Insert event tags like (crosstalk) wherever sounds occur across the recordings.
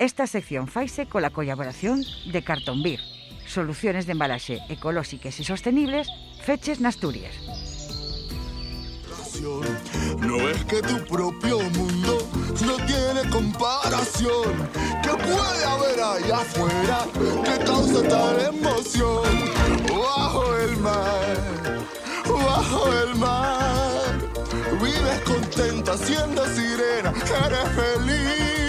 Esta sección faise cola colaboración de Cartonbir, soluciones de embalaxe ecolóxicas e sostenibles feches en Asturias. No es que tu propio mundo no tiene comparación. ¿Qué puede haber allá afuera que causa tal emoción? Bajo el mar, bajo el mar. Vives contenta siendo sirena, eres feliz.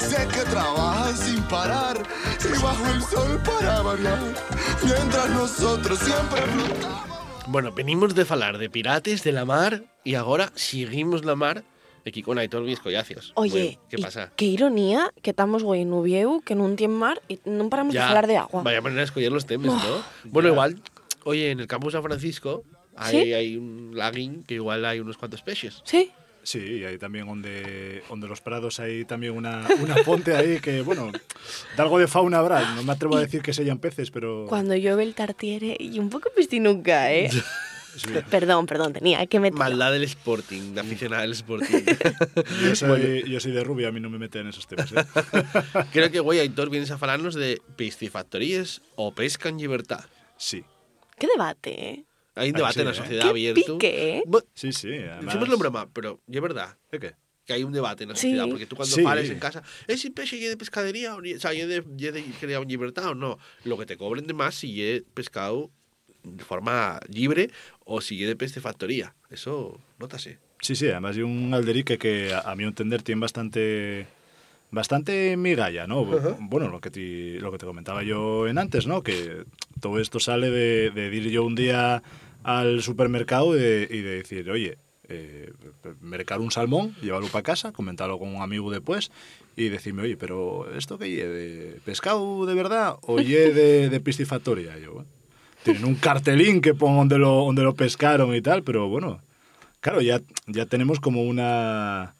Sé que trabajas sin parar y bajo el sol para variar. Mientras nosotros siempre flotamos. Bueno, venimos de falar de pirates, de la mar, y agora seguimos la mar aquí con Aitor Luis Collacios. Oye, Bueno, ¿qué pasa? qué ironía que estamos güey en Uvieu, que non tiene mar y non paramos de Ya, falar de agua. Vaya manera de escoger los temas, ¿no? Bueno, igual, oye, en el campus San Francisco hay, ¿Sí? hay un laguín que igual hay unos cuantos peces. Sí, Sí, y hay también donde, donde los prados hay también una, una fonte ahí que, bueno, de algo de fauna habrá. No me atrevo a decir que sellan peces, pero... cuando llueve el tartiere y un poco piscinuca, ¿eh? (laughs) sí. perdón, perdón, tenía que meter. Maldad del Sporting, de aficionada del Sporting. (laughs) Yo soy, yo soy de rubia, a mí no me meten en esos temas. ¿eh? (laughs) Creo que, güey, Aitor, vienes a falarnos de piscifactorías o pesca en libertad. Sí, Qué debate, ¿eh? Hay un Ah, debate sí, en la ¿eh? sociedad Qué abierto. pique, ¿eh? Sí, sí. Además... Decimoslo en broma, pero es verdad ¿De qué? que hay un debate en la Sí. sociedad, porque tú cuando Sí. fales en casa, ¿es si peche y de pescadería? O, ni- o sea, y de, y de criado en libertad o no? Lo que te cobren de más si es pescado de forma libre o si es de piscifactoría. Eso, nótase. Sí, sí, además hay un alderique que, a, a mi entender, tiene bastante bastante migalla, ¿no? Bueno, lo que, te, lo que te comentaba yo en antes, ¿no? Que todo esto sale de, de ir yo un día al supermercado y de, y de decir, oye, eh, mercar un salmón, llevarlo para casa, comentarlo con un amigo después y decirme, oye, pero ¿esto qué lle? ¿De pescado de verdad o lle de, de piscifactoria? Yo, bueno, tienen un cartelín que pone donde lo, donde lo pescaron y tal, pero bueno, claro, ya, ya tenemos como una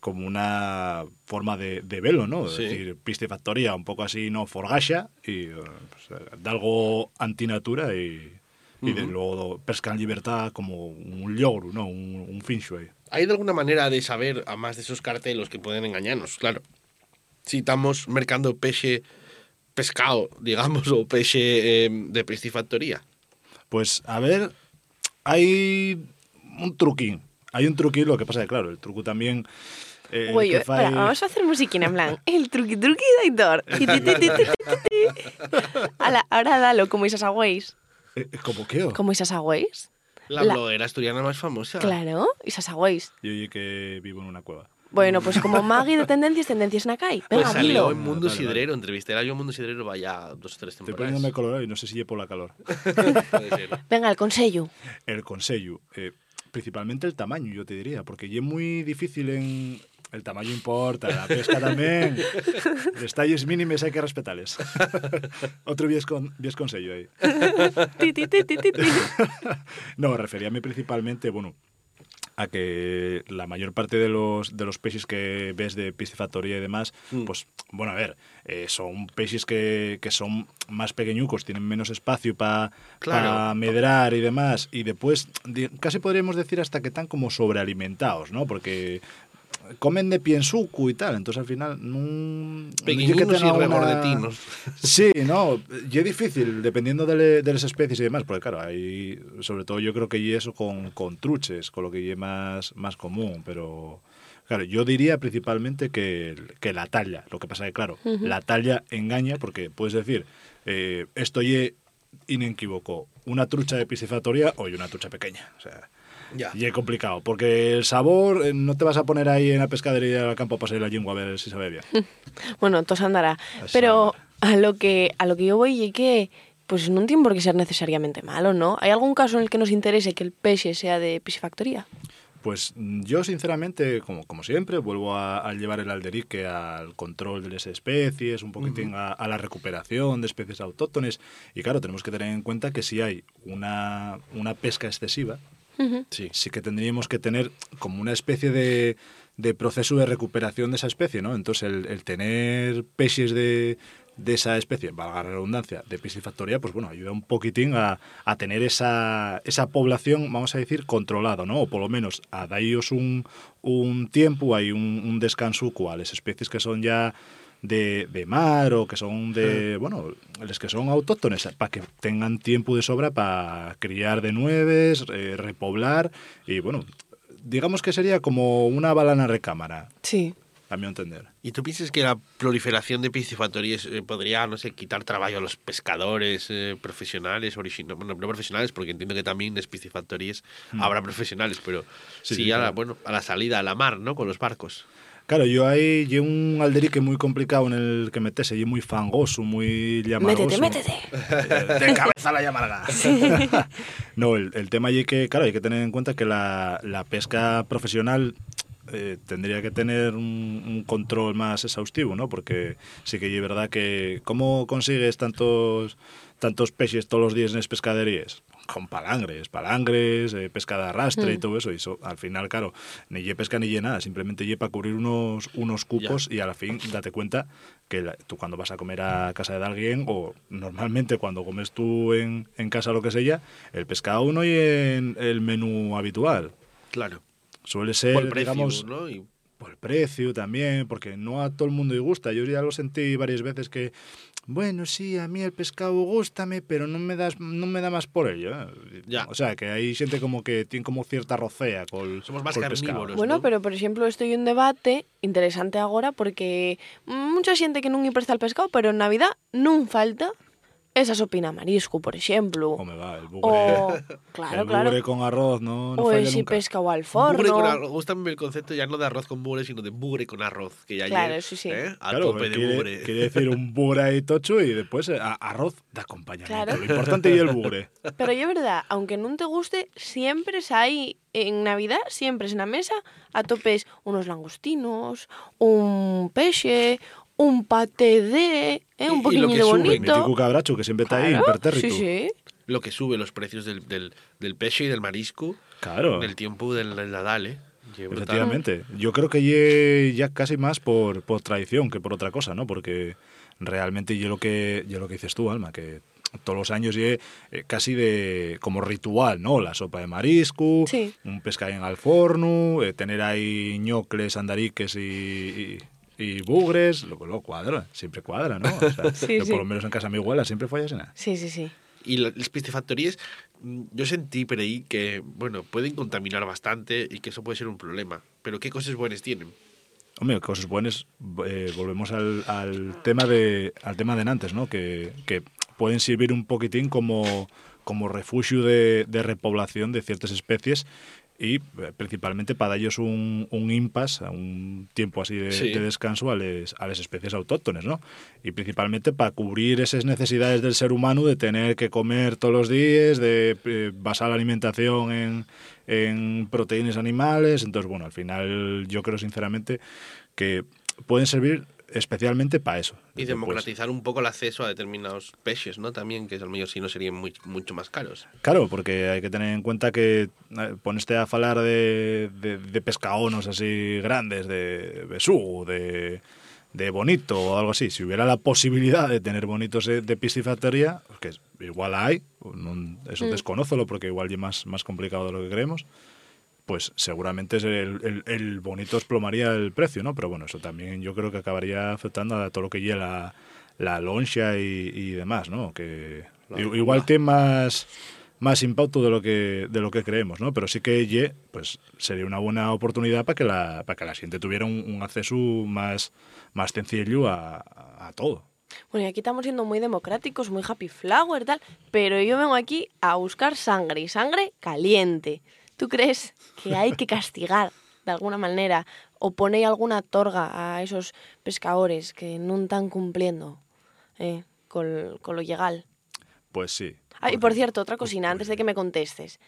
como una forma de, de velo, ¿no? Sí. Es decir, piscifactoría un poco así, ¿no? Forgasha y eh, pues, eh, de algo antinatura y, y de luego pesca en libertad como un logro, ¿no? Un, un shui. ¿Hay de alguna manera de saber, a más de esos cartelos que pueden engañarnos? Claro. Si estamos mercando peche pescado, (laughs) digamos, o peche eh, de piscifactoría. Pues a ver, hay un truquín. Hay un truquín, lo que pasa es que, claro, el truco también... eh, espera, fai- vamos a hacer musiquina en plan. El truqui truqui de Aitor. (laughs) Ala, ahora dalo como esas agüeis. (laughs) ¿Cómo qué? o? Como esas agüeis. La, La- bloguera asturiana más famosa. Claro, esas agüeis. Yo oye que vivo en una cueva. Bueno, pues como Maggie de Tendencias, Tendencias Nakai. Pues Venga, salió dilo. en Mundo Vale, vale. Sidrero, entrevisté a yo en Mundo Sidrero vaya dos o tres Estoy temporadas. poniéndome colorado y no sé si llevo la calor. (laughs) Venga, el consejo. El consejo, eh, principalmente el tamaño, yo te diría, porque ya es muy difícil en... El tamaño importa, la pesca también. (laughs) Los talles mínimos hay que respetarles. (laughs) Otro vies, con, vies consejo ahí. (laughs) Ti, ti, ti, ti, ti, ti. No, referíame principalmente, bueno, a que la mayor parte de los, de los peces que ves de piscifactoría y demás, Mm. pues, bueno, a ver, eh, son peces que, que son más pequeñucos, tienen menos espacio para Claro. medrar y demás, y después, casi podríamos decir hasta que están como sobrealimentados, ¿no? Porque comen de piensuco y tal, entonces al final no... Pequeñinos y regordetinos. Sí, no, y es difícil, dependiendo de, le- de las especies y demás, porque claro, hay, sobre todo yo creo que y eso con, con truches, con lo que es más, más común, pero claro, yo diría principalmente que, que la talla, lo que pasa que claro, la talla engaña porque puedes decir, eh, esto y inequívoco, una trucha de piscifactoría o y una trucha pequeña, o sea... Ya. Y es complicado, porque el sabor eh, no te vas a poner ahí en la pescadería al campo a pasar la lengua a ver si sabe bien. (laughs) Bueno, entonces andará. Eso Pero a lo que a lo que yo voy y que pues no tiene por qué ser necesariamente malo, ¿no? ¿Hay algún caso en el que nos interese que el peixe sea de piscifactoría? Pues mm, yo sinceramente, como, como siempre, vuelvo a, a llevar el alderique al control de las especies, un poquitín a, a la recuperación de especies autóctones. Y claro, tenemos que tener en cuenta que si hay una, una pesca excesiva, Sí. sí que tendríamos que tener como una especie de, de proceso de recuperación de esa especie, ¿no? Entonces el, el tener peces de, de esa especie, valga la redundancia, de piscifactoría, pues bueno, ayuda un poquitín a, a tener esa, esa población, vamos a decir, controlada, ¿no? O por lo menos a daros un, un tiempo, hay un, un descanso cuales especies que son ya de, de mar o que son de, bueno, les que son autóctones, para que tengan tiempo de sobra para criar de nueves, eh, repoblar y bueno, digamos que sería como una balana recámara, Sí. a mi entender. ¿Y tú piensas que la proliferación de piscifactorías eh, podría, no sé, quitar trabajo a los pescadores eh, profesionales, origina- bueno, no profesionales, porque entiendo que también en las piscifactorías habrá profesionales, pero Sí, sí, sí, a, la, claro. bueno, a la salida a la mar, ¿no? Con los barcos. Claro, yo ahí llevo un alderique muy complicado en el que metese, y muy fangoso, muy llamaroso. Métete, métete. de cabeza la llamarga. (laughs) no, el, el tema allí que, claro, hay que tener en cuenta que la, la pesca profesional eh, tendría que tener un, un control más exhaustivo, ¿no? Porque sí que es verdad que ¿cómo consigues tantos tantos peces todos los días en las pescaderías? Con palangres, palangres, eh, pesca de arrastre y todo eso. Y eso, al final, claro, ni lle pesca ni lle nada. Simplemente lle para cubrir unos, unos cupos y a la fin date cuenta que la- tú cuando vas a comer a casa de alguien o normalmente cuando comes tú en, en casa lo que sea, el pescado no y en el menú habitual. Claro. Suele ser, Por el precio, digamos, ¿no? Y- por el precio también, porque no a todo el mundo le gusta. Yo ya lo sentí varias veces que, bueno, sí, a mí el pescado gustame, pero no me das, no me da más por ello. ¿eh? Ya. O sea, que hay gente como que tiene como cierta rocea con Somos más col pescado. Bueno, ¿no? pero por exemplo, isto é un debate interesante agora porque mucha xente que non lle presta el pescado, pero en Navidad non falta esa sopina marisco, por exemplo. O me va, el bugre. O, (laughs) claro, el claro. bugre con arroz no, no O falla ese nunca. pescado al Bugre con forno. arroz. Gústame el concepto ya no de arroz con bugre, sino de bugre con arroz. Que ya Claro, ayer, sí, sí. ¿eh? A Claro, tope de quiere, bugre. quiere decir un (laughs) bugre ahí tocho y después eh, a- arroz de acompañamiento. Claro. Lo importante y el bugre. (laughs) Pero é verdad, aunque non te guste, siempre hai en Navidad, siempre na mesa atopes unos langostinos, un pexe, un paté de, eh, un y lo poquinho que de sube, bonito. Mítico cabracho que siempre está ahí, Claro, impertérrito. Sí, sí. Lo que sube los precios del, del, del peixe y del marisco Claro. en el tiempo del, del Nadal, ¿eh? Efectivamente. Yo creo que ya casi más por, por tradición que por otra cosa, ¿no? Porque realmente yo lo que yo lo que dices tú, Alma, que todos los años ye eh, casi de como ritual, ¿no? La sopa de marisco, Sí. un pescadín al forno, eh, tener ahí ñocles, andariques y, y, y bugres, lo, lo cuadra, siempre cuadra, ¿no? O sea, (laughs) Sí, sí. por lo menos en casa de mi abuela siempre fue así. Sí, sí, sí. Y la- las piscifactorías, mm, yo sentí por ahí que, bueno, pueden contaminar bastante y que eso puede ser un problema. Pero ¿qué cosas buenas tienen? Hombre, cosas buenas. eh, volvemos al, al tema de al tema de antes, ¿no? Que, que pueden servir un poquitín como, como refugio de, de repoblación de ciertas especies y eh, principalmente para ellos un, un impasse, un tiempo así de, Sí. de descanso a les- a las especies autóctones, ¿no? Y principalmente para cubrir esas necesidades del ser humano de tener que comer todos los días, de eh, basar la alimentación en, en proteínas animales. Entonces, bueno, al final yo creo sinceramente que pueden servir especialmente para eso. Y Después. democratizar un poco el acceso a determinados peces, ¿no? También, que a lo mejor si no serían muy- mucho más caros. Claro, porque hay que tener en cuenta que eh, poneste a falar de, de, de pescaonos así grandes, de besugo, de, de bonito o algo así. Si hubiera la posibilidad de tener bonitos de, de piscifactoría, que igual hay, eso Mm. desconócelo porque igual es más, más complicado de lo que creemos, pues seguramente es el, el, el bonito explomaría el precio, ¿no? Pero bueno, eso también yo creo que acabaría afectando a todo lo que lleva la, la loncha y, y demás, ¿no? Que igual tiene más, más impacto de lo que de lo que creemos, ¿no? Pero sí que ye, pues sería una buena oportunidad para que la para que la gente tuviera un, un acceso más más sencillo a, a todo. Bueno, y aquí estamos siendo muy democráticos, muy happy flower, tal, pero yo vengo aquí a buscar sangre, y sangre caliente. ¿Tú crees que hay que castigar de alguna manera o poner alguna torga a esos pescadores que no están cumpliendo eh, con, con lo legal? Pues sí. Ah, y por cierto, otra cosina, antes de que me contestes.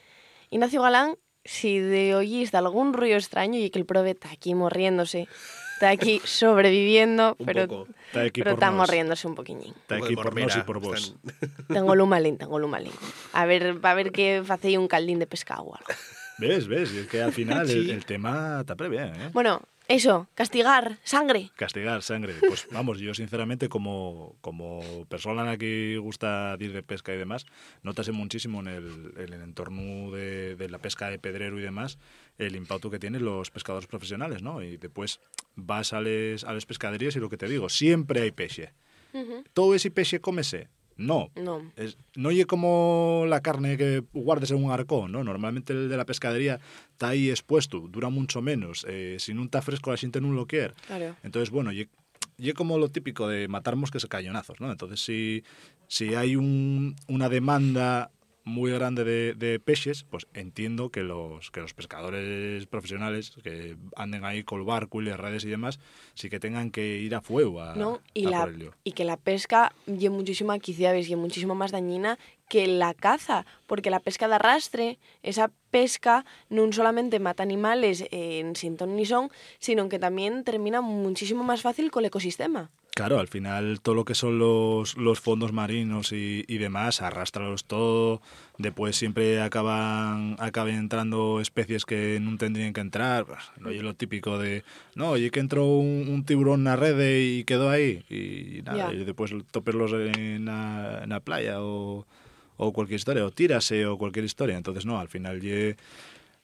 Ignacio Galán, si de oís de algún ruido extraño y que el prove está aquí morriéndose, está aquí (laughs) sobreviviendo, pero. Está aquí pero está morriéndose un poquillín. Está aquí de por nos y por vos. están- Tengo lumalín, tengo lumalín. A ver, a ver que facéis un caldín de pescado o algo. ¿Ves? ¿Ves? Y es que al final (laughs) el, Sí. el tema está bien, ¿eh? Bueno, Eso, castigar, sangre. Castigar sangre. Pues vamos, yo sinceramente como, como persona a la que gusta ir de pesca y demás, notase muchísimo en el, en el entorno de, de la pesca de pedrero y demás el impacto que tienen los pescadores profesionales, ¿no? Y después vas a les pescaderías y lo que te digo, siempre hay peche. Todo ese peche cómese. No. No. Es, no oye como la carne que guardes en un arcón, ¿no? Normalmente el de la pescadería está ahí expuesto, dura mucho menos. Eh, si no está fresco, la gente no lo quiere. Claro. Entonces, bueno, y como lo típico de matar mosques a cañonazos, ¿no? Entonces, si, si hay un, una demanda muy grande de, de peces, pues entiendo que los, que los pescadores profesionales que anden ahí con el barco y las redes y demás, sí que tengan que ir a fuego a, ¿no? Y, a la, por el lío. y que la pesca y muchísimo quiciaves y muchísimo más dañina que la caza, porque la pesca de arrastre, esa pesca no solamente mata animales en sin ton ni son, sino que también termina muchísimo más fácil con el ecosistema. Claro, al final todo lo que son los, los fondos marinos y, y demás, arrastralos todo, después siempre acaban, acaban entrando especies que no tendrían que entrar, pues, no es lo típico de, no, oye que entró un, un tiburón en la red y quedó ahí, y nada, y después toperlos en la, en la playa o, o cualquier historia, o tírase o cualquier historia, entonces no, al final ye,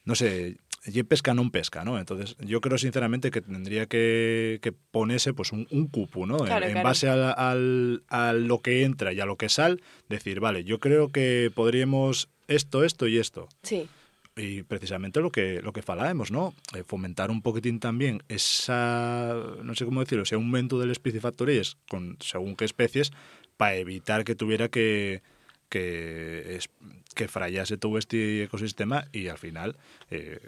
no sé, ye pesca non pesca, ¿no? Entonces, yo creo sinceramente que tendría que, que ponerse pues un, un cupo, ¿no? En- Claro, en, claro. base al, al- a lo que entra y a lo que sal, decir, vale, yo creo que podríamos esto, esto y esto. Sí, Y precisamente lo que lo que falábamos, ¿no? Eh, fomentar un poquitín también esa, no sé cómo decirlo, ese aumento de las piscifactorías con según qué especies para evitar que tuviera que que es, que frayase todo este ecosistema y al final eh,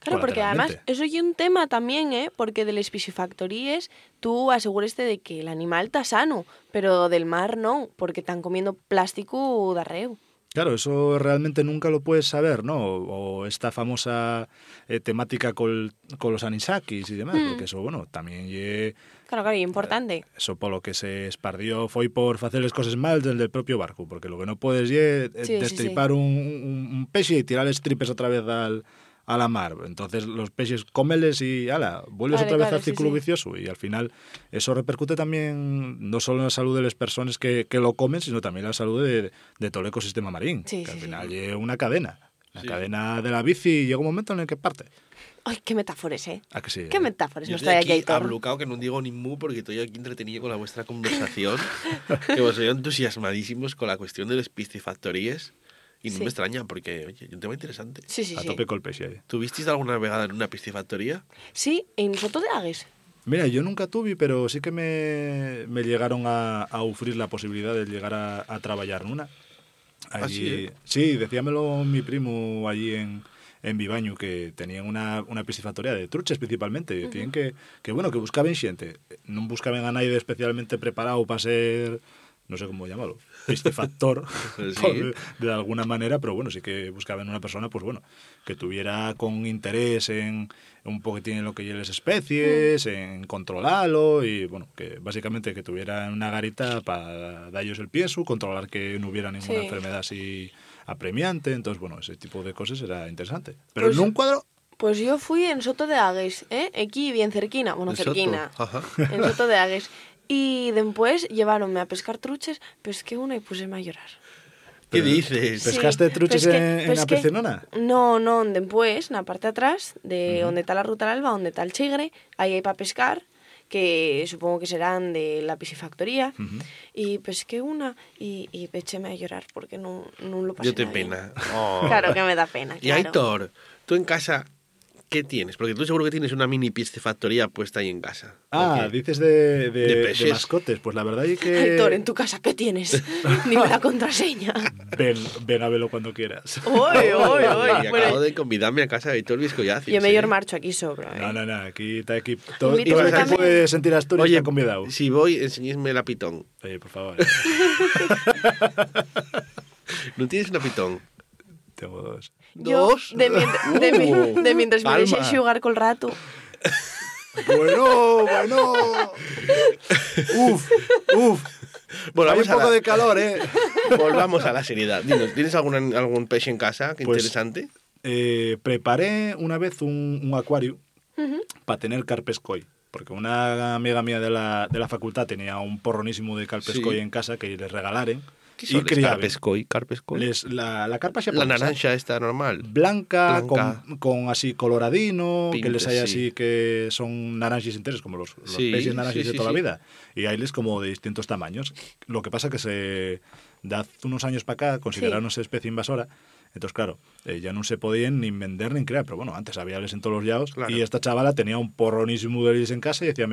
Claro, porque además eso es un tema también, ¿eh? Porque de las piscifactorías tú asegúreste de que el animal está sano, pero del mar no, porque están comiendo plástico de arreo. Claro, eso realmente nunca lo puedes saber, ¿no? O esta famosa eh, temática con, los anisakis y demás, Mm. porque eso, bueno, también lle- Claro, claro, y importante. eso por lo que se espardió fue por hacer las cosas mal del propio barco, porque lo que no puedes es Sí, sí, destripar Un, un, un peixe y tirar tripes otra vez al, a la mar. Entonces los peces cómeles y ala, vuelves Claro, otra vez claro, al círculo sí. vicioso y al final eso repercute también no solo en la salud de las personas que, que lo comen, sino también en la salud de, de todo el ecosistema marín, Sí, que al sí, final sí. es una cadena. La Sí. cadena de la bici y llega un momento en el que parte. Ay, qué metáforas, ¿eh? ¿A que sí? Qué metáforas Yo nos estoy trae aquí aquí Aitor. ablucado que no digo ni mu porque estoy aquí entretenido con la vuestra conversación. (laughs) que vos soy entusiasmadísimos con la cuestión de las piscifactorías. Y no Sí. me extraña porque, oye, es un tema interesante. Sí, sí, A sí. tope con el ahí. ¿Tuvisteis alguna vegada en una piscifactoría? Sí, en Soto de Agues. Mira, yo nunca tuve, pero sí que me, me llegaron a, a ofrecer la posibilidad de llegar a, a trabajar en una. Ah, sí, Allí, eh? sí, decíamelo mi primo allí en, en Vivaño, que tenían una, una piscifactoría de truches principalmente. y Decían que, que, bueno, que buscaban xente. Non buscaban a nadie especialmente preparado para ser, no sé cómo llamarlo, piscifactor, (laughs) Sí. por- de alguna manera, pero bueno, sí que buscaban una persona, pues bueno, que tuviera con interés en un poquitín en lo que las especies, en controlarlo y bueno, que básicamente que tuviera una garita para darles el pienso, controlar que no hubiera ninguna Sí. enfermedad así apremiante, entonces bueno, ese tipo de cosas era interesante. Pero Pues- en un cuadro Pues yo fui en Soto de Agues, ¿eh? Aquí bien cerquina, bueno, En Soto, cerquina. ajá. En Soto de Agues. Y después llevaronme a pescar truches, pesqué una y puseme a llorar. ¿Qué dices? Sí, ¿Pescaste truches pesqué- en, en la Pecenona? No, no, después, en la parte de atrás, de donde está la ruta al alba, donde está el chigre, ahí hay para pescar, que supongo que serán de la piscifactoría. Y pesqué una y, y echéme a llorar porque no, no lo pasé Yo te nada pena. (laughs) Oh. Claro que me da pena, Y claro. Aitor, tú en casa, ¿qué tienes? Porque tú seguro que tienes una mini piscifactoría puesta ahí en casa. Ah, dices de, de, De mascotes. Pues la verdad es que... (laughs) Aitor, ¿en tu casa qué tienes? (laughs) Dime la contraseña. Ven, ven a verlo cuando quieras. Uy, uy, Y uy. acabo de convidarme a casa de Aitor Vizcollacio. yo mejor marcho aquí sobro. ¿eh? No, no, no, aquí está aquí. Todo, todo el puede sentir Asturias Oye, está convidado. si voy, enseñadme la pitón. Oye, por favor. (laughs) ¿No tienes una pitón? Tengo dos. Yo, ¿Dos? de, mient- de, mi- Uh, de mientras me palma. deixe xugar col rato. Bueno, bueno. Uf, uf. Volvamos Hay un a poco la- de calor, ¿eh? Volvamos a la seriedad. Dinos, ¿tienes algún, algún pez en casa? Qué Pues- interesante. Eh, preparé una vez un, un acuario para tener carpescoy. Porque una amiga mía de la, de la facultad tenía un porronísimo de carpescoy Sí. en casa que les regalaren. ¿Qué y son les criaban. carpescoy? Carpescoy? Les- la, la carpa La naranja está normal. Blanca, Blanca. Con, con así coloradino, que les hay sí. así que son naranjas enteros, como los, los Sí, peces naranjas sí, de toda sí. la vida. Y hayles como de distintos tamaños. Lo que pasa que se de hace unos años para acá consideraron especie invasora. Entonces, claro, eh, ya no se podían ni vender ni crear, pero bueno, antes había les en todos los lados. Claro. Y esta chavala tenía un porronísimo de en casa y decía,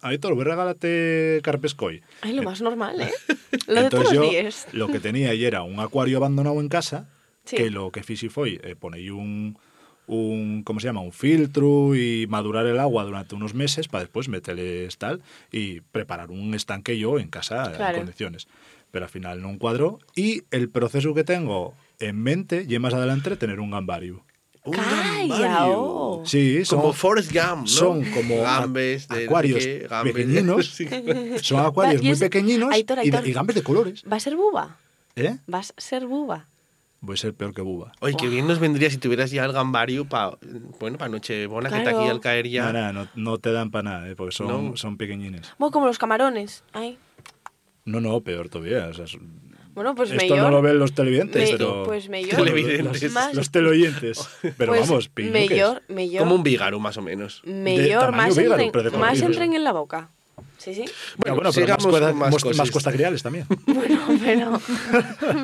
Aitor, voy a regálate carpescoy. Ay, lo más normal, ¿eh? (laughs) Lo de Entonces todos yo los días. (laughs) lo que tenía y era un acuario abandonado en casa, Sí. que lo que fixi foi eh, poner un, un, ¿cómo se llama? Un filtro y madurar el agua durante unos meses para después meterles tal y preparar un estanque yo en casa Claro. en condiciones. Pero al final no cuadró y el proceso que tengo en mente y más adelante tener un gambario. Un oh. Sí, son, Como Forrest Gump, ¿no? son como a- gambes de acuarios qué, gambes de- pequeñinos. (laughs) Sí. son acuarios Va, y muy es- pequeñinos Aitor, y, de- Aitor. y gambes de colores. ¿Va a ser buba? ¿Eh? ¿Vas a ser buba? Voy a ser peor que buba. Oye, qué bien nos vendría si tuvieras ya el gambario para bueno, para Nochebona, que está Claro. aquí al caer ya. No, no, no, no te dan para nada, ¿eh? porque son, No. son pequeñines. Bueno, como los camarones. Ay. No, no, peor todavía. o sea, Bueno, pues esto mellor. no lo ven los televidentes, me- pero... Pues mellor. (laughs) Televidentes. Más- Los teleoyentes. (laughs) Pero pues vamos, mellor, mellor. Como un vígaro, más o menos. Mellor, tamaño más, vígaro, entren, de más entren en la boca. Sí, sí. Bueno, Bueno, (laughs) bueno, pero más, cuesta, más más, cuesta criales también. Bueno, pero.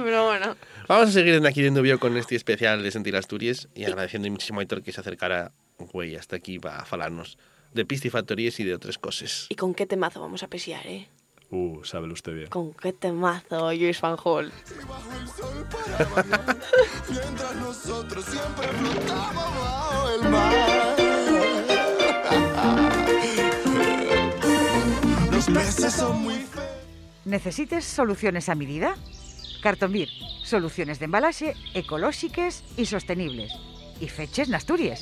pero bueno. Vamos a seguir en aquí de Bio con este especial de Sentir Asturias y agradeciendo muchísimo a Aitor que se acercara güey, hasta aquí para falarnos de pistifactorías y de otras cosas. ¿Y con qué temazo vamos a pesiar, eh? Uh, sábelo usted bien. ¿Con qué temazo, Luis Van Hall? bajo el sol para bailar, mientras nosotros siempre flotamos bajo el mar. Los peces son muy feos. Necesites soluciones a medida? Cartonbir, soluciones de embalaje ecológicas y sostenibles. Y feches en Asturias.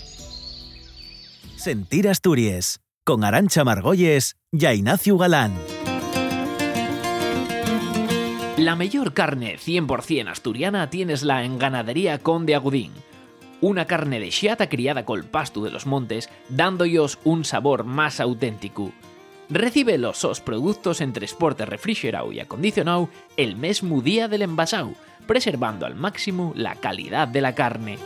Sentir Asturias, con Arancha Margolles y Ignacio Galán. La mejor carne 100% asturiana tienesla en Ganadería Conde Agudín. Una carne de xiata criada col pasto de los montes, dándoos un sabor más auténtico. Recibe los sos productos en transporte refrigerado y acondicionado el mismo día del envasado, preservando al máximo la calidad de la carne.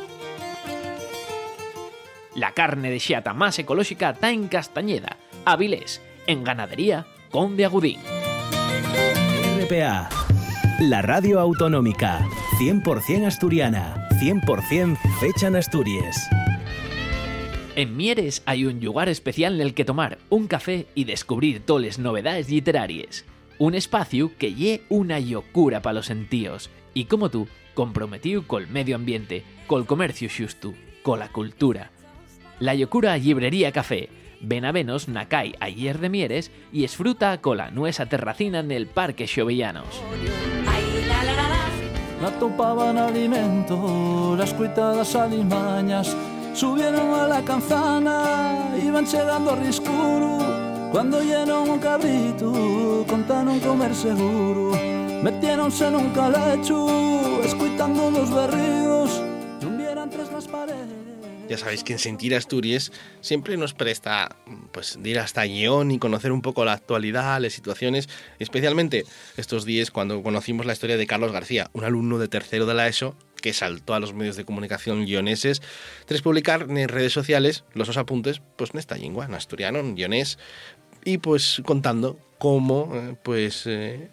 La carne de xiata más ecológica está en Castañeda, Avilés, en Ganadería Conde Agudín. RPA, la radio autonómica, 100% asturiana, 100% fecha en Asturias. En Mieres hay un lugar especial en el que tomar un café y descubrir toles novedades literarias. Un espacio que lle una locura para los sentíos y como tú, comprometido col medio ambiente, col comercio xusto, cola cultura. La Yocura Librería Café. Ven a venos na cai ayer de Mieres y esfruta cola nuesa terracina en el Parque Xovellanos. La topaban alimento, las cuitadas alimañas subieron a la canzana, iban llegando a riscuro. Cuando llenon un cabrito, contaron comer seguro. Metiéronse en un calecho, escuitando los berridos, tras las paredes. Ya sabéis que en Sentir Asturias siempre nos presta pues de ir hasta Guión y conocer un poco la actualidad, las situaciones, especialmente estos días cuando conocimos la historia de Carlos García, un alumno de tercero de la ESO que saltó a los medios de comunicación guioneses. Tras publicar en redes sociales los dos apuntes pues en esta lengua, en asturiano, en guionés, y pues contando cómo eh, pues, eh,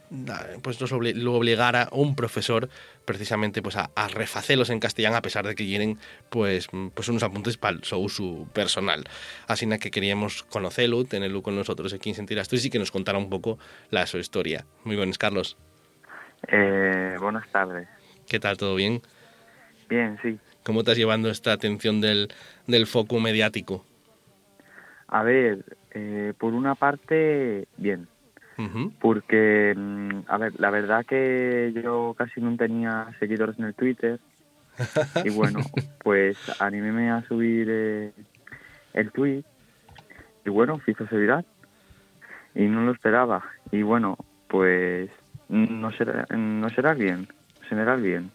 pues nos obli- lo obligara un profesor precisamente pues a, a refacelos en castellano a pesar de que tienen pues, mm, pues unos apuntes para su uso personal. Así que queríamos conocerlo, tenerlo con nosotros aquí en Sentir Asturias y que nos contara un poco la su historia. Muy buenas, Carlos. Eh, buenas tardes. ¿Qué tal? ¿Todo bien? Bien, sí. ¿Cómo estás llevando esta atención del, del foco mediático? A ver, eh, por una parte, bien. Porque, mm, a ver, la verdad que yo casi no tenía seguidores en el Twitter. (laughs) Y bueno, pues animéme a subir eh, el tweet. Y bueno, hizo seguridad. Y no lo esperaba. Y bueno, pues no será, no será bien. Será bien.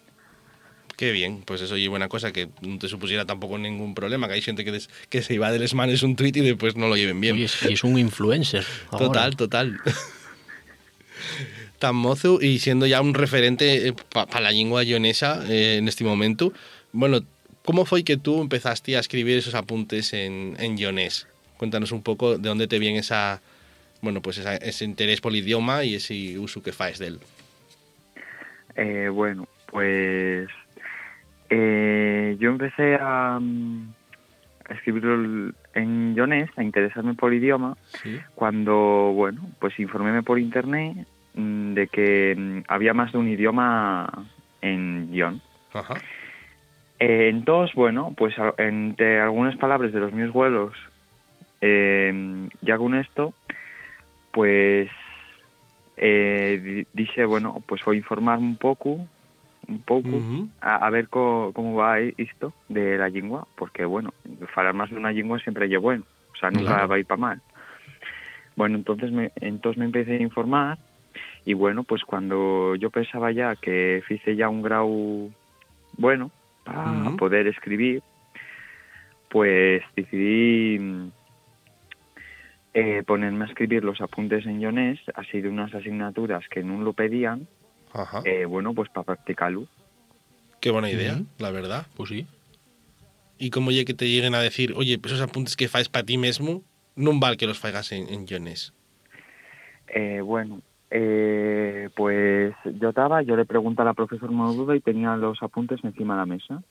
Qué bien, pues eso y buena cosa, que no te supusiera tampoco ningún problema, que hay gente que, des- que se iba del manes un tuit y después no lo lleven bien. Oye, es un influencer. (laughs) ahora. Total, total. (laughs) Tan mozo y siendo ya un referente para la lengua leonesa eh, en este momento. Bueno, ¿cómo fue que tú empezaste a escribir esos apuntes en, en? Cuéntanos un poco de dónde te viene esa, bueno, pues esa- ese interés por el idioma y ese uso que faes de él. Eh, bueno, pues eh, yo empecé a, mm, a escribirlo en Yonés, a interesarme por el idioma, Sí. cuando, bueno, pues informéme por internet mm, de que mm, había más de un idioma en guion. Ajá. Eh, entonces, bueno, pues entre algunas palabras de los mis vuelos, eh, ya con esto, pues eh, di- dije, bueno, pues voy a informarme un poco, un poco, Ujú. a, a ver co- cómo va esto de la lengua, porque, bueno, hablar más de una lengua siempre es bueno, o sea, nunca Claro. va a ir para mal. Bueno, entonces me, entonces me empecé a informar y bueno, pues cuando yo pensaba ya que hice ya un grado bueno para poder escribir, pues decidí eh, ponerme a escribir los apuntes en Yonés, así de unas asignaturas que no lo pedían, Ajá. eh, bueno, pues para practicarlo. Qué buena idea, la verdad. Pues sí. Y como oye que te lleguen a decir, oye, pues esos apuntes que faes para ti mismo, no val que los faigas en, en guiones. Eh, bueno, eh, pues yo estaba, yo le pregunté a la profesora una duda y tenía los apuntes encima de la mesa.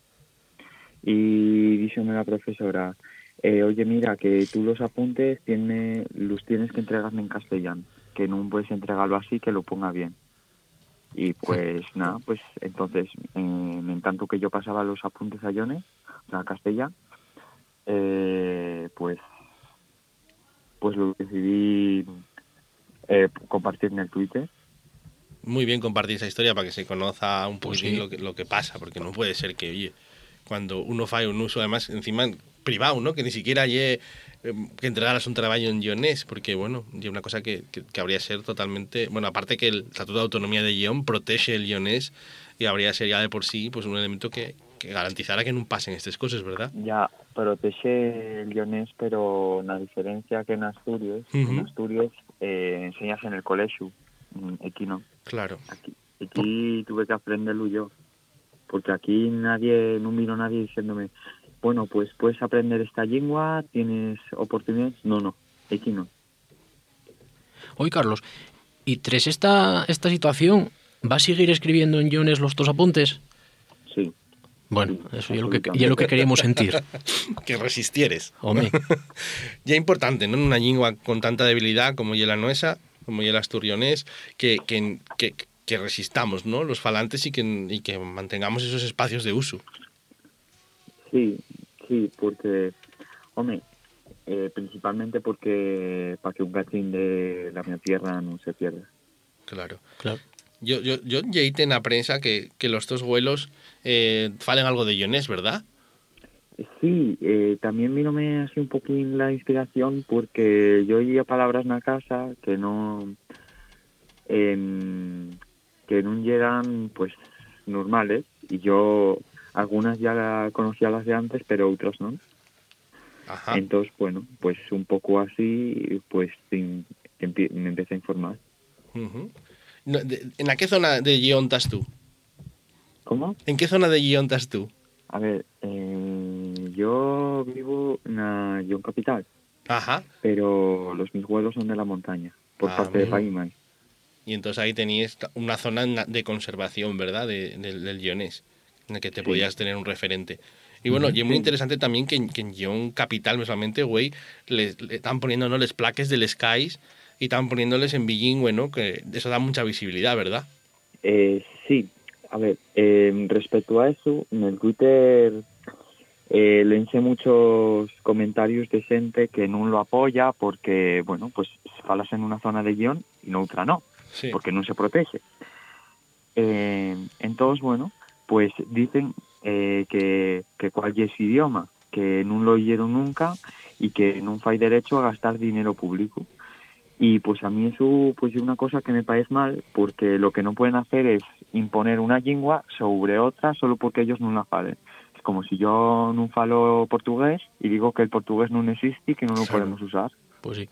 Y díjome la profesora, eh, oye, mira, que tú los apuntes tiene, los tienes que entregarme en castellano, que no puedes entregarlo así, que lo ponga bien. Y pues nada, pues entonces, eh, en tanto que yo pasaba los apuntes a Yone, o sea, a castellano, eh, pues, pues lo decidí eh, compartir en el Twitter. Muy bien compartir esa historia para que se conozca un Pues poquitín sí. lo, que, lo que pasa, porque no puede ser que, oye, cuando uno falla un uso, además, encima privado, ¿no? Que ni siquiera lle, eh, que entregaras un trabajo en guionés, porque, bueno, y una cosa que, que, que habría ser totalmente... Bueno, aparte que el Estatuto de Autonomía de guion protege el guionés y habría ser ya de por sí pues un elemento que, que garantizara que no pasen estas cosas, ¿verdad? Ya protege el guionés, pero la diferencia que en Asturias, Ujú. en Asturias eh, enseñas en el colegio, aquí no. Claro. Aquí, aquí tuve que aprenderlo yo, porque aquí nadie, no vino nadie diciéndome, bueno, pues puedes aprender esta lengua, tienes oportunidades. No, no, aquí no. Oye, Carlos, ¿y tras esta, esta situación, va a seguir escribiendo en guiones los dos apuntes? Sí. Bueno, eso ya es lo que, ya lo que queríamos sentir. (laughs) que resistieres. Hombre, (laughs) ya importante, ¿no? En una lengua con tanta debilidad como ya la nuestra, como ya el asturionés, que, que, que, que resistamos, ¿no? Los falantes y que, y que mantengamos esos espacios de uso. Sí, sí, porque, hombre, eh, principalmente porque para que un gatín de la mi tierra no se pierda. Claro. claro. Yo, yo, yo llegué en la prensa que, que los dos vuelos eh, falen algo de guionés, ¿verdad? Sí, eh, también vínome así un poquín la inspiración porque yo oía palabras en la casa que no que no eran pues normales y yo algunas ya conocía las de antes pero otras no. Ajá. Entonces, bueno, pues un poco así pues me empecé a informar. ¿En la qué zona de Gion estás tú? ¿Cómo? ¿En qué zona de Gion estás tú? A ver, eh, yo vivo en la Lyon Capital, Ajá. pero los mis vuelos son de la montaña, por Ah, parte de. Paimay. Y entonces ahí tenías una zona na- de conservación, ¿verdad? De- del- del guionés, en la que te Sí. podías tener un referente. Y bueno, y es muy interesante también que, en- que en Guión Capital, mismamente, güey, le, le están poniendo ¿no? les plaques del Skies y están poniéndoles en bilingüe, ¿no? Que eso da mucha visibilidad, ¿verdad? Eh, sí, a ver, eh, respecto a eso, en el Twitter eh, le hice muchos comentarios de gente que no lo apoya porque, bueno, pues falas en una zona de guion y en otra no, Sí. porque no se protege. Eh, entonces, bueno, pues dicen eh, que, que cualquier idioma, que no lo oyeron nunca y que no hay derecho a gastar dinero público. Y pues a mí eso pues es una cosa que me parece mal porque lo que no pueden hacer es imponer una lengua sobre otra solo porque ellos no la falen. Es como si yo no falo portugués y digo que el portugués no existe y que no lo Claro. podemos usar. Pues sí.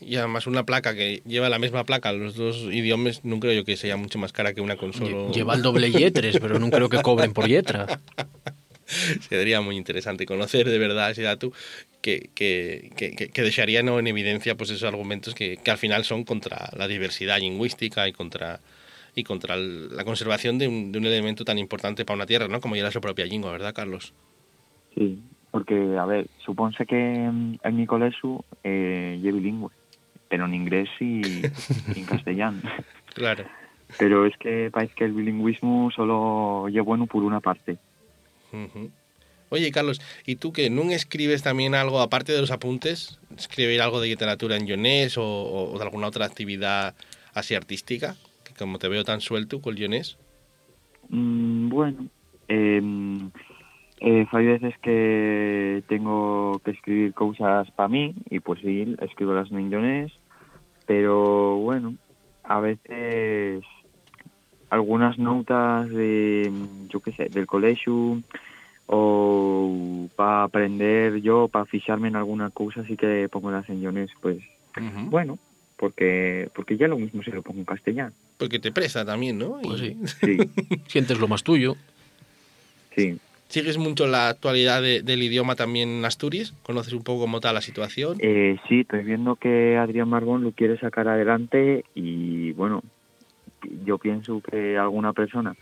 Y además una placa que lleva la misma placa los dos idiomas, no creo yo que sea mucho más cara que una con solo... Lle- Lleva el doble yetres, pero no creo que cobren por yetra. (laughs) Sería muy interesante conocer de verdad ese dato que, que, que, que- que dejaría ¿no? en evidencia pues esos argumentos que, que al final son contra la diversidad lingüística y contra y contra el- la conservación de un, de un elemento tan importante para una tierra, ¿no? Como ya era su propia lengua, ¿verdad, Carlos? Sí, porque, a ver, supónse que mi colegio eh, yo bilingüe, pero en inglés y, (laughs) y en castellano. Claro. Pero es que parece que el bilingüismo solo es bueno por una parte. Oye, Carlos, ¿y tú que no escribes también algo, aparte de los apuntes, escribir algo de literatura en yonés o, o- o de alguna otra actividad así artística? Que como te veo tan suelto con el yonés. Mm, bueno, eh, eh, hay veces que tengo que escribir cosas para mí y pues sí, escribo las en inglés, pero bueno, a veces algunas notas de, yo qué sé, del colegio o para aprender yo, para fijarme en alguna cosa, sí que pongo las en inglés, pues bueno, porque porque ya lo mismo se lo pongo en castellano. Porque te presta también, ¿no? Pues sí. (laughs) Sientes lo más tuyo. Sí. ¿Sigues mucho la actualidad de- del idioma también en Asturias? ¿Conoces un poco cómo está la situación? Eh, sí, estoy viendo que Adrián Marbón lo quiere sacar adelante y bueno, yo pienso que alguna persona,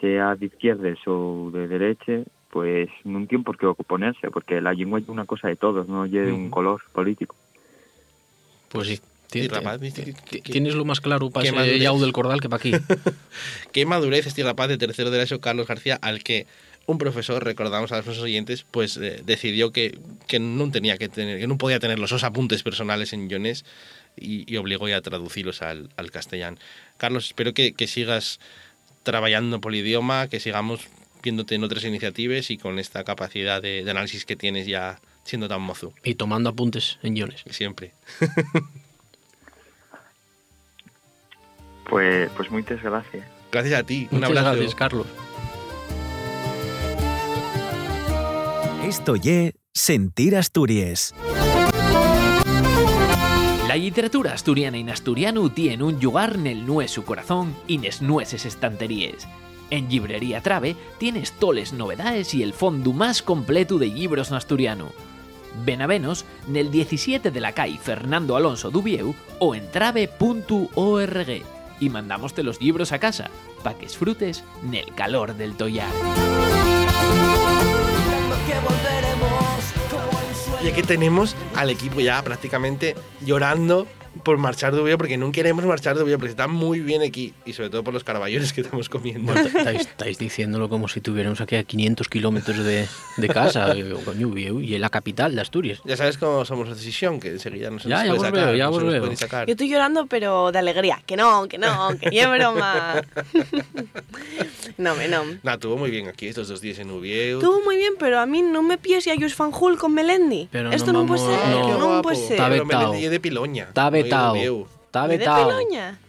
sea de izquierdas o de derecha, pues no tiene por qué oponerse, porque la lengua es una cosa de todos, no es de un color político. Pues sí. Tienes lo más claro para qué ese yao del cordal que para aquí. (laughs) Qué madurez este rapaz de tercero de la ESO, Carlos García, al que un profesor, recordamos a nuestros oyentes, pues eh, decidió que, que no tenía que tener, que no podía tener los dos apuntes personales en yonés y, y obligó ya a traducirlos al, al castellano. Carlos, espero que, que sigas trabajando por el idioma, que sigamos viéndote en otras iniciativas y con esta capacidad de, de análisis que tienes ya siendo tan mozo. Y tomando apuntes en guiones. Siempre. (laughs) Pues, pues muchas gracias. Gracias a ti. Un Muchas abrazo. gracias, Carlos. Esto Sentir Asturias. La literatura asturiana en asturiano tiene un lugar en el nueso corazón y nes nueces estanterías. En Librería Trave tienes toles novedades y el fondo más completo de libros asturiano. Ven a venos nel 17 de la calle Fernando Alonso Dubieu o en trave.org y mandámoste los libros a casa para que disfrutes nel calor del tollar. Y aquí tenemos al equipo ya prácticamente llorando por marchar de Oviedo, porque no queremos marchar de Oviedo, porque está muy bien aquí, y sobre todo por los caraballones que estamos comiendo. Bueno, estáis, estáis diciéndolo como si tuviéramos aquí a 500 kilómetros de, de casa. (laughs) y en la capital de Asturias. Ya sabes cómo somos la decisión, que enseguida no se Ya, nos ya puede vos sacar. veo, ya vos nos veo. sacar. Yo estoy llorando, pero de alegría. Que no, que no, que ni es broma. (laughs) no, me no. Nah, estuvo muy bien aquí estos dos días en Oviedo. Estuvo muy bien, pero a mí no me pies y a Yus Fanjul con Melendi. Pero Esto no no, puede ser, no. No, puede ser. Está vetao. Melendi es de Piloña. Está no Oviedo. Está ¿De vetado.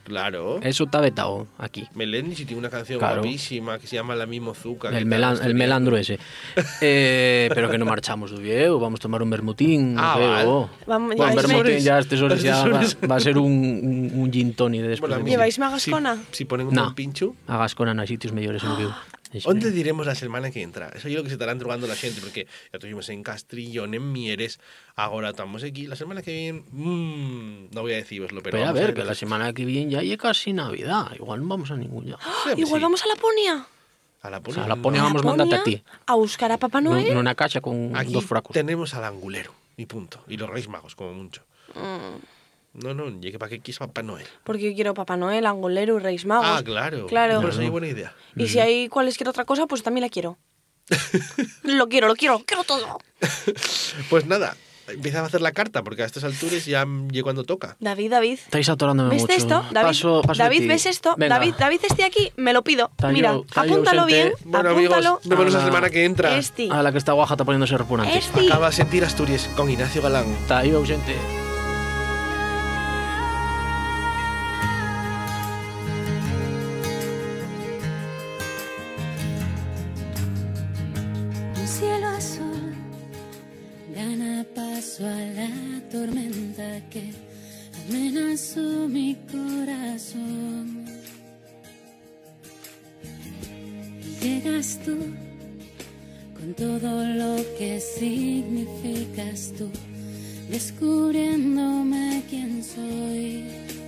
Claro. Eso está vetado aquí. Melendi sí tiene una canción Claro. guapísima que se llama La mismo Zuca. El, melan- el melandro ese. (laughs) Eh, pero que no marchamos Vieu, vamos a tomar un bermutín. Ah, no vale. oh. Vamos, Bueno, bermutín ya a estas horas a ya va, va a ser un, un, un gin tonic de después Bueno, a de mí- mí. ¿Lleváis Magascona? Si, si ponen un No. buen pincho, A Gascona no hay sitios mejores en Vieu. ¿Dónde diremos la semana que entra? Eso es lo que se estarán drogando la gente, porque ya tuvimos en Castrillón, en Mieres, ahora estamos aquí. La semana que viene, mm, no voy a deciroslo, pero. Pero a vamos ver, que la semana que viene ya llega casi Navidad. Igual no vamos a ningún lado. Sí, Igual sí. vamos a Laponia. A la O sea, a Laponia ¿A vamos a mandarte a ti. A buscar a Papá No, Noel. en una cacha con Aquí dos fracos. tenemos al angulero, y punto. Y los Reyes Magos, como mucho. Mm, No, no, llegue para que quiso Papá Noel. Porque yo quiero Papá Noel, Angolero y Reyes Magos. Ah, claro. Claro. Pero eso es buena idea. Y si hay cualquier otra cosa, pues también la quiero. (laughs) lo quiero, lo quiero, quiero todo. Pues nada, empieza a hacer la carta, porque a estas alturas ya llega cuando toca. David, David. Estáis atorándome ¿Ves mucho. esto? David, Paso- David. ¿ves esto? Venga. David, David esté aquí, me lo pido. Mira, apúntalo ausente. bien. Bueno, apúntalo. amigos, vémonos la Ah. semana que entra. Este. A la que está guaja está poniéndose repugnante. Acaba de sentir Asturias con Ignacio Galán. Está ahí ausente. Mi corazón. Llegas tú con todo lo que significas tú, descubriéndome quién soy.